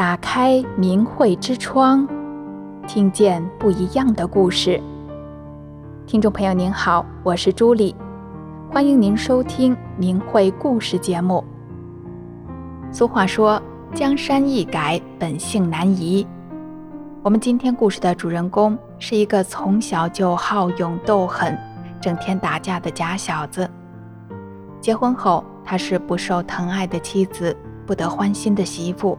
打开明慧之窗，听见不一样的故事。听众朋友您好，我是朱莉，欢迎您收听明慧故事节目。俗话说：“江山易改，本性难移。”我们今天故事的主人公是一个从小就好勇斗狠、整天打架的假小子。结婚后，他是不受疼爱的妻子，不得欢心的媳妇。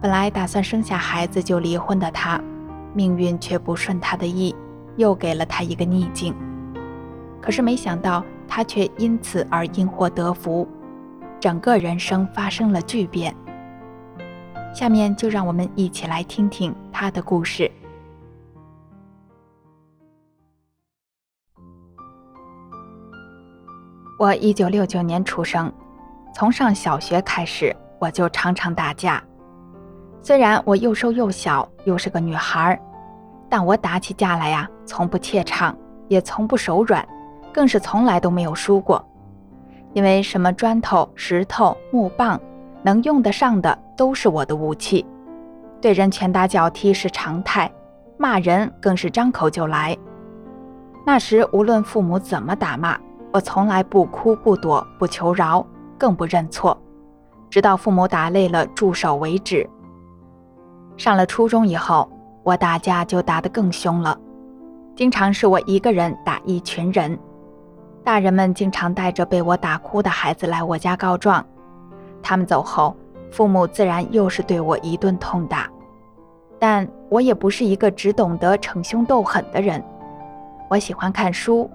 本来打算生下孩子就离婚的他，命运却不顺他的意。又给了他一个逆境，可是没想到他却因此而因祸得福，整个人生发生了巨变。下面就让我们一起来听听他的故事。我一九六九年出生，从上小学开始我就常常打架。虽然我又瘦又小，又是个女孩儿。但我打起架来呀，从不怯场，也从不手软，更是从来都没有输过。因为什么砖头、石头、木棒，能用得上的都是我的武器。对人拳打脚踢是常态，骂人更是张口就来。那时无论父母怎么打骂，我从来不哭不躲不求饶，更不认错，直到父母打累了住手为止。上了初中以后，我打架就打得更凶了，经常是我一个人打一群人。大人们经常带着被我打哭的孩子来我家告状。他们走后，父母自然又是对我一顿痛打。但我也不是一个只懂得逞凶斗狠的人。我喜欢看书，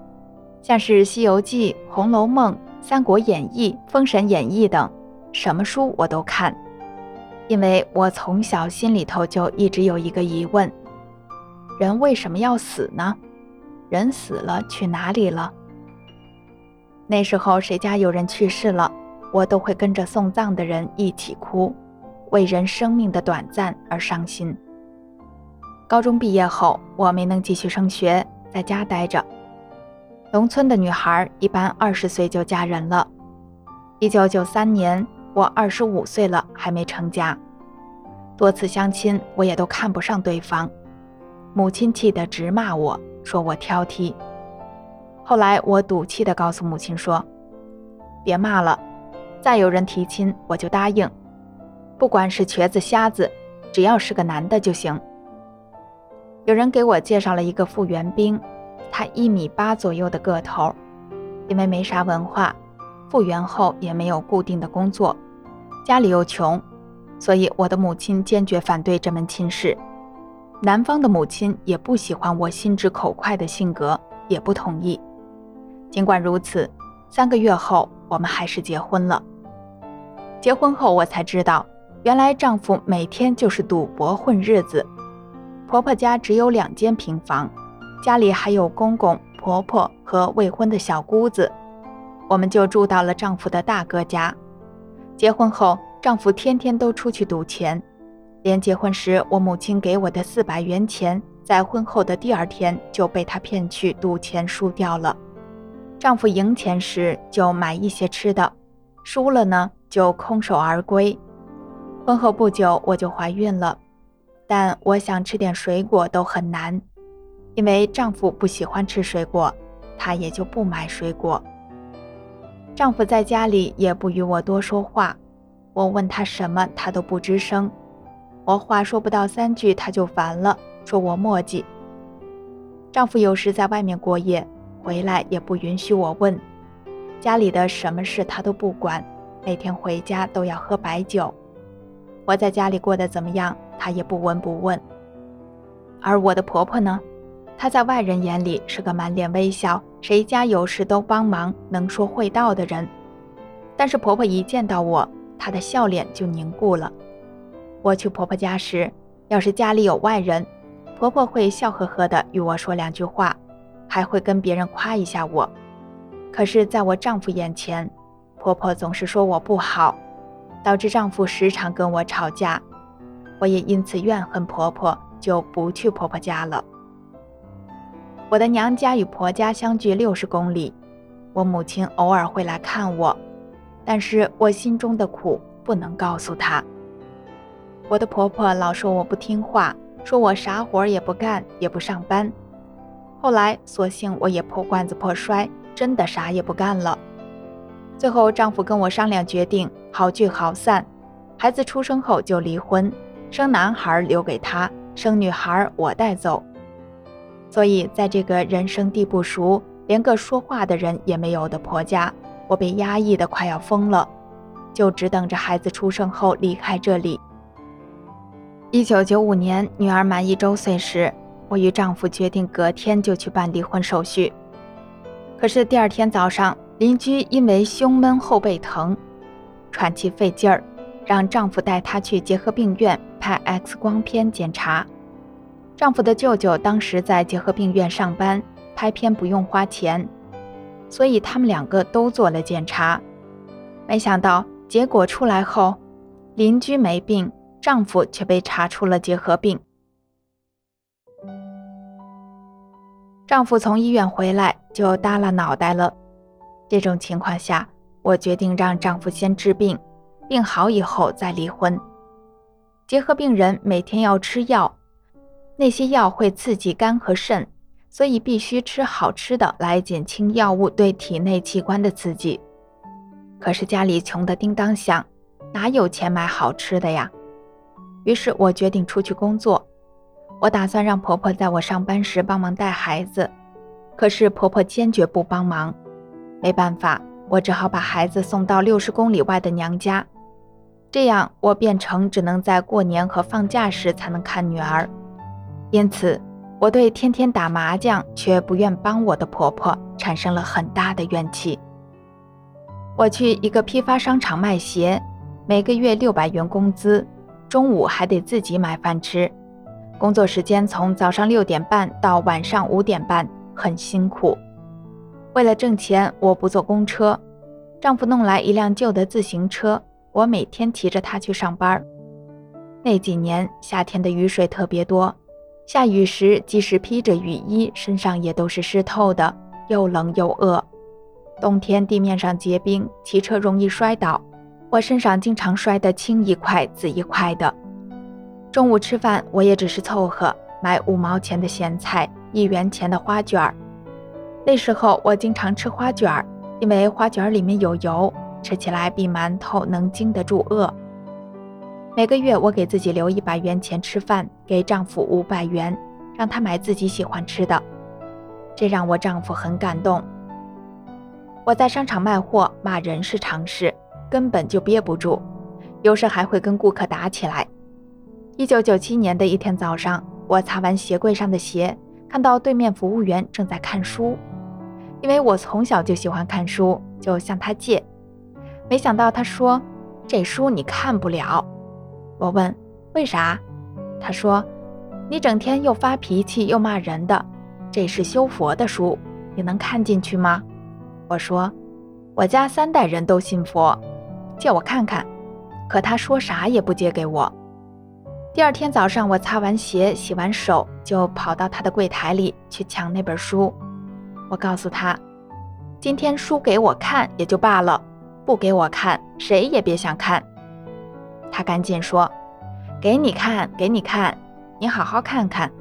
像是《西游记》《红楼梦》《三国演义》《封神演义》等，什么书我都看。因为我从小心里头就一直有一个疑问：人为什么要死呢？人死了去哪里了？那时候谁家有人去世了，我都会跟着送葬的人一起哭，为人生命的短暂而伤心。高中毕业后，我没能继续升学，在家待着。农村的女孩一般二十岁就嫁人了。一九九三年。我二十五岁了，还没成家，多次相亲，我也都看不上对方。母亲气得直骂我，说我挑剔。后来我赌气地告诉母亲说：“别骂了，再有人提亲，我就答应，不管是瘸子瞎子，只要是个男的就行。”有人给我介绍了一个复员兵，他一米八左右的个头，因为没啥文化，复员后也没有固定的工作。家里又穷，所以我的母亲坚决反对这门亲事。男方的母亲也不喜欢我心直口快的性格，也不同意。尽管如此，三个月后我们还是结婚了。结婚后我才知道，原来丈夫每天就是赌博混日子。婆婆家只有两间平房，家里还有公公、婆婆和未婚的小姑子，我们就住到了丈夫的大哥家。结婚后，丈夫天天都出去赌钱，连结婚时我母亲给我的四百元钱，在婚后的第二天就被他骗去赌钱输掉了。丈夫赢钱时就买一些吃的，输了呢就空手而归。婚后不久我就怀孕了，但我想吃点水果都很难，因为丈夫不喜欢吃水果，他也就不买水果。丈夫在家里也不与我多说话，我问他什么，他都不吱声。我话说不到三句，他就烦了，说我磨叽。丈夫有时在外面过夜，回来也不允许我问，家里的什么事他都不管，每天回家都要喝白酒。我在家里过得怎么样，他也不闻不问。而我的婆婆呢？她在外人眼里是个满脸微笑，谁家有事都帮忙，能说会道的人。但是婆婆一见到我，她的笑脸就凝固了。我去婆婆家时，要是家里有外人，婆婆会笑呵呵地与我说两句话，还会跟别人夸一下我。可是在我丈夫眼前，婆婆总是说我不好，导致丈夫时常跟我吵架。我也因此怨恨婆婆，就不去婆婆家了。我的娘家与婆家相距六十公里，我母亲偶尔会来看我，但是我心中的苦不能告诉她。我的婆婆老说我不听话，说我啥活也不干，也不上班。后来，索性我也破罐子破摔，真的啥也不干了。最后，丈夫跟我商量决定，好聚好散。孩子出生后就离婚，生男孩留给他，生女孩我带走。所以，在这个人生地不熟、连个说话的人也没有的婆家，我被压抑得快要疯了，就只等着孩子出生后离开这里。一九九五年，女儿满一周岁时，我与丈夫决定隔天就去办离婚手续。可是第二天早上，邻居因为胸闷、后背疼、喘气费劲儿，让丈夫带她去结核病院拍 X 光片检查。丈夫的舅舅当时在结核病院上班，拍片不用花钱，所以他们两个都做了检查。没想到结果出来后，邻居没病。丈夫却被查出了结核病。丈夫从医院回来就耷拉脑袋了。这种情况下，我决定让丈夫先治病，病好以后再离婚。结核病人每天要吃药，那些药会刺激肝和肾，所以必须吃好吃的来减轻药物对体内器官的刺激。可是家里穷得叮当响，哪有钱买好吃的呀？于是我决定出去工作，我打算让婆婆在我上班时帮忙带孩子，可是婆婆坚决不帮忙。没办法，我只好把孩子送到六十公里外的娘家，这样我变成只能在过年和放假时才能看女儿。因此，我对天天打麻将却不愿帮我的婆婆产生了很大的怨气。我去一个批发商场卖鞋，每个月六百元工资。中午还得自己买饭吃，工作时间从早上六点半到晚上五点半，很辛苦。为了挣钱，我不坐公车，丈夫弄来一辆旧的自行车，我每天骑着它去上班。那几年夏天的雨水特别多，下雨时即使披着雨衣，身上也都是湿透的，又冷又饿。冬天地面上结冰，骑车容易摔倒。我身上经常摔得青一块紫一块的。中午吃饭，我也只是凑合买五毛钱的咸菜，一元钱的花卷儿。那时候我经常吃花卷儿，因为花卷儿里面有油，吃起来比馒头能经得住饿。每个月我给自己留一百元钱吃饭，给丈夫五百元，让他买自己喜欢吃的，这让我丈夫很感动。我在商场卖货，骂人是常事。根本就憋不住，有时还会跟顾客打起来。一九九七年的一天早上，我擦完鞋柜上的鞋，看到对面服务员正在看书。因为我从小就喜欢看书，就向他借。没想到他说：“这书你看不了。”我问：“为啥？”他说：“你整天又发脾气又骂人的，这是修佛的书，你能看进去吗？”我说：“我家三代人都信佛。”借我看看，可他说啥也不借给我。第二天早上，我擦完鞋、洗完手，就跑到他的柜台里去抢那本书。我告诉他，今天书给我看也就罢了，不给我看，谁也别想看。他赶紧说：“给你看，给你看，你好好看看。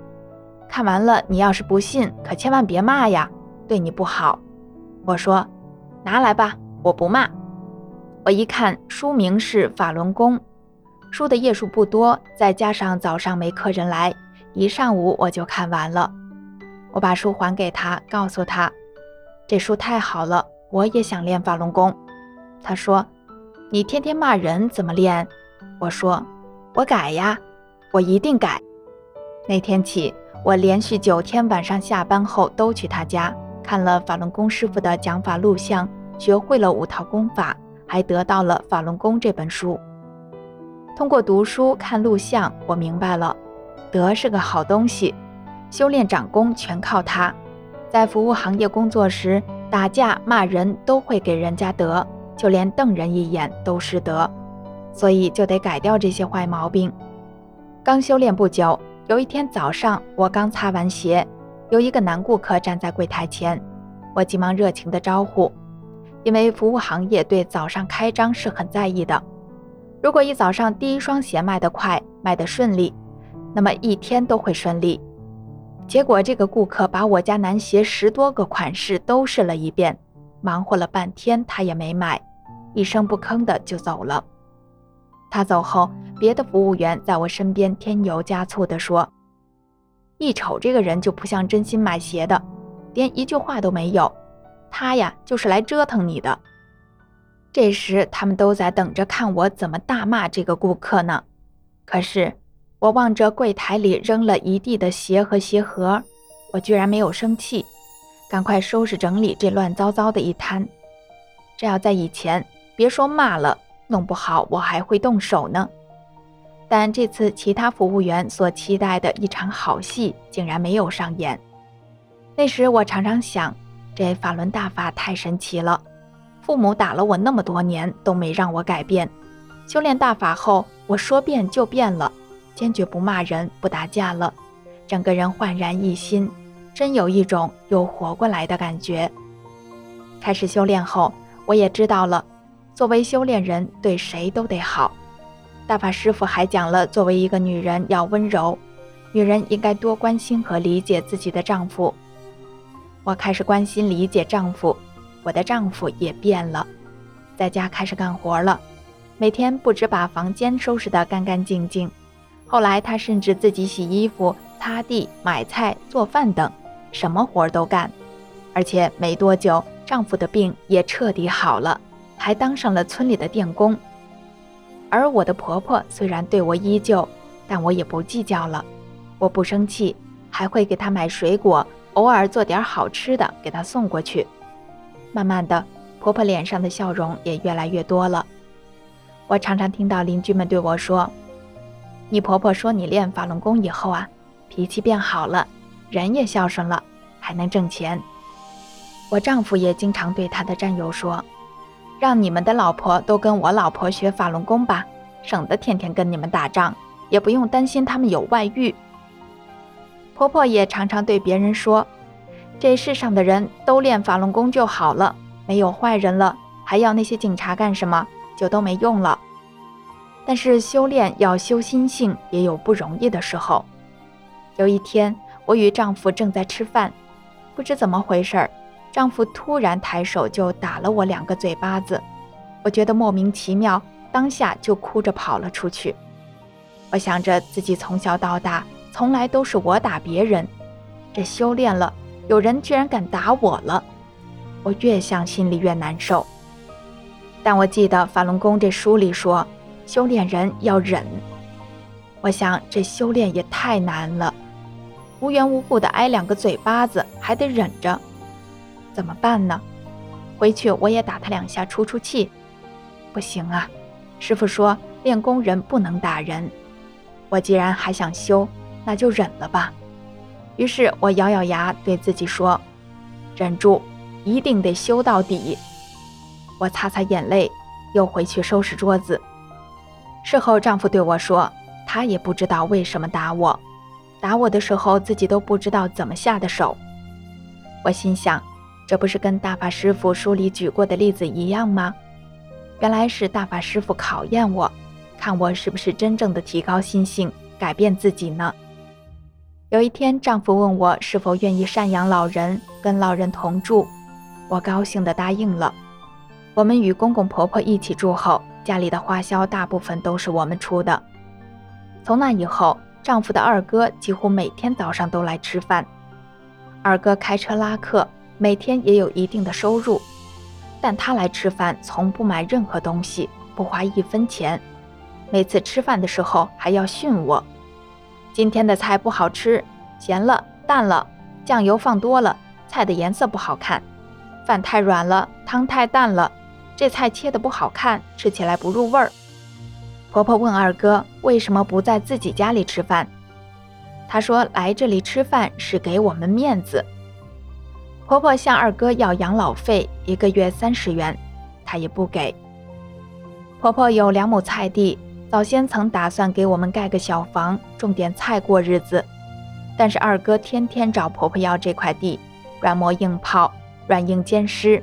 看完了，你要是不信，可千万别骂呀，对你不好。”我说：“拿来吧，我不骂。”我一看，书名是《法轮功》，书的页数不多，再加上早上没客人来，一上午我就看完了。我把书还给他，告诉他，这书太好了，我也想练法轮功。他说：“你天天骂人，怎么练？”我说：“我改呀，我一定改。”那天起，我连续九天晚上下班后都去他家，看了法轮功师傅的讲法录像，学会了五套功法。还得到了《法轮功》这本书。通过读书看录像，我明白了，德是个好东西，修炼长功全靠它。在服务行业工作时，打架骂人都会给人家德，就连瞪人一眼都是德，所以就得改掉这些坏毛病。刚修炼不久，有一天早上，我刚擦完鞋，有一个男顾客站在柜台前，我急忙热情的招呼。因为服务行业对早上开张是很在意的，如果一早上第一双鞋卖得快，卖得顺利，那么一天都会顺利。结果这个顾客把我家男鞋十多个款式都试了一遍，忙活了半天他也没买，一声不吭的就走了。他走后，别的服务员在我身边添油加醋地说：“一瞅这个人就不像真心买鞋的，连一句话都没有。他呀，就是来折腾你的。”这时，他们都在等着看我怎么大骂这个顾客呢。可是，我望着柜台里扔了一地的鞋和鞋盒，我居然没有生气，赶快收拾整理这乱糟糟的一摊。这要在以前，别说骂了，弄不好我还会动手呢。但这次其他服务员所期待的一场好戏竟然没有上演。那时我常常想，这法轮大法太神奇了。父母打了我那么多年，都没让我改变。修炼大法后，我说变就变了，坚决不骂人、不打架了，整个人焕然一新，真有一种又活过来的感觉。开始修炼后，我也知道了，作为修炼人，对谁都得好。大法师父还讲了，作为一个女人要温柔，女人应该多关心和理解自己的丈夫。我开始关心理解丈夫。我的丈夫也变了，在家开始干活了，每天不止把房间收拾得干干净净，后来他甚至自己洗衣服、擦地、买菜、做饭等，什么活都干。而且没多久，丈夫的病也彻底好了，还当上了村里的电工。而我的婆婆虽然对我依旧，但我也不计较了，我不生气，还会给她买水果，偶尔做点好吃的给她送过去。慢慢的，婆婆脸上的笑容也越来越多了。我常常听到邻居们对我说：“你婆婆说你练法轮功以后啊，脾气变好了，人也孝顺了，还能挣钱。”我丈夫也经常对他的战友说：“让你们的老婆都跟我老婆学法轮功吧，省得天天跟你们打仗，也不用担心他们有外遇。”婆婆也常常对别人说。这世上的人都练法轮功就好了，没有坏人了，还要那些警察干什么？就都没用了。但是修炼要修心性，也有不容易的时候。有一天，我与丈夫正在吃饭，不知怎么回事儿，丈夫突然抬手就打了我两个嘴巴子，我觉得莫名其妙，当下就哭着跑了出去。我想着自己从小到大，从来都是我打别人，这修炼了。有人居然敢打我了，我越想心里越难受。但我记得法轮功这书里说，修炼人要忍。我想这修炼也太难了，无缘无故的挨两个嘴巴子，还得忍着，怎么办呢？回去我也打他两下出出气。不行啊，师傅说练功人不能打人。我既然还想修，那就忍了吧。于是我咬咬牙，对自己说：“忍住，一定得修到底。”我擦擦眼泪，又回去收拾桌子。事后，丈夫对我说：“他也不知道为什么打我，打我的时候自己都不知道怎么下的手。”我心想，这不是跟大法师父书里举过的例子一样吗？原来是大法师父考验我，看我是不是真正的提高心性，改变自己呢？有一天，丈夫问我是否愿意赡养老人，跟老人同住，我高兴地答应了。我们与公公婆婆一起住后，家里的花销大部分都是我们出的。从那以后，丈夫的二哥几乎每天早上都来吃饭。二哥开车拉客，每天也有一定的收入，但他来吃饭从不买任何东西，不花一分钱。每次吃饭的时候还要训我。今天的菜不好吃，咸了、淡了，酱油放多了，菜的颜色不好看，饭太软了，汤太淡了，这菜切得不好看，吃起来不入味儿。婆婆问二哥为什么不在自己家里吃饭，他说来这里吃饭是给我们面子。婆婆向二哥要养老费，一个月三十元，他也不给。婆婆有两亩菜地。早先曾打算给我们盖个小房，种点菜过日子，但是二哥天天找婆婆要这块地，软磨硬泡，软硬兼施。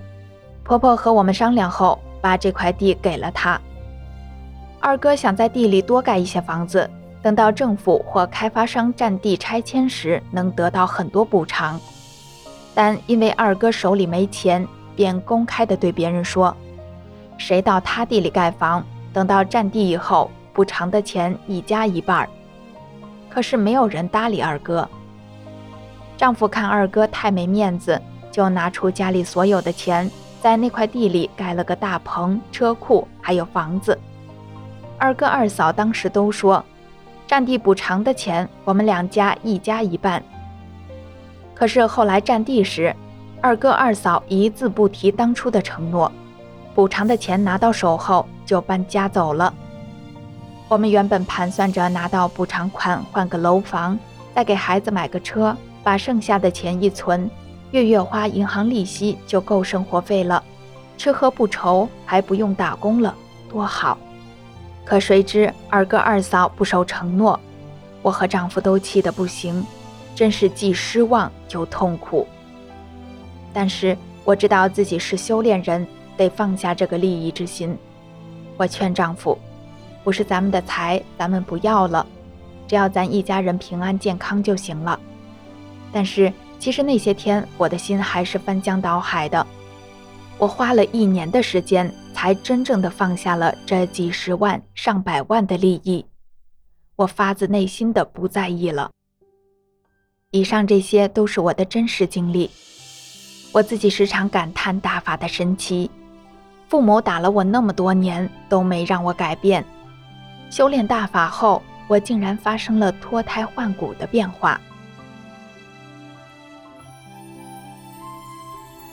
婆婆和我们商量后，把这块地给了他。二哥想在地里多盖一些房子，等到政府或开发商占地拆迁时，能得到很多补偿。但因为二哥手里没钱，便公开地对别人说：“谁到他地里盖房，等到占地以后，补偿的钱一家一半。”可是没有人搭理二哥。丈夫看二哥太没面子，就拿出家里所有的钱，在那块地里盖了个大棚、车库，还有房子。二哥二嫂当时都说，占地补偿的钱我们两家一家一半。可是后来占地时，二哥二嫂一字不提当初的承诺，补偿的钱拿到手后就搬家走了。我们原本盘算着拿到补偿款换个楼房，再给孩子买个车，把剩下的钱一存，月月花银行利息就够生活费了，吃喝不愁，还不用打工了，多好。可谁知二哥二嫂不守承诺，我和丈夫都气得不行，真是既失望又痛苦。但是我知道自己是修炼人，得放下这个利益之心。我劝丈夫，不是咱们的财，咱们不要了，只要咱一家人平安健康就行了。但是其实那些天我的心还是翻江倒海的，我花了一年的时间。才真正的放下了这几十万、上百万的利益，我发自内心的不在意了。以上这些都是我的真实经历，我自己时常感叹大法的神奇。父母打了我那么多年，都没让我改变。修炼大法后，我竟然发生了脱胎换骨的变化。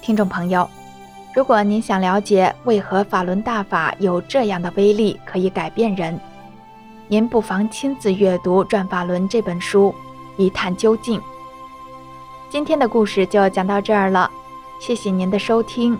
听众朋友。如果您想了解为何法轮大法有这样的威力，可以改变人，您不妨亲自阅读《转法轮》这本书，一探究竟。今天的故事就讲到这儿了，谢谢您的收听。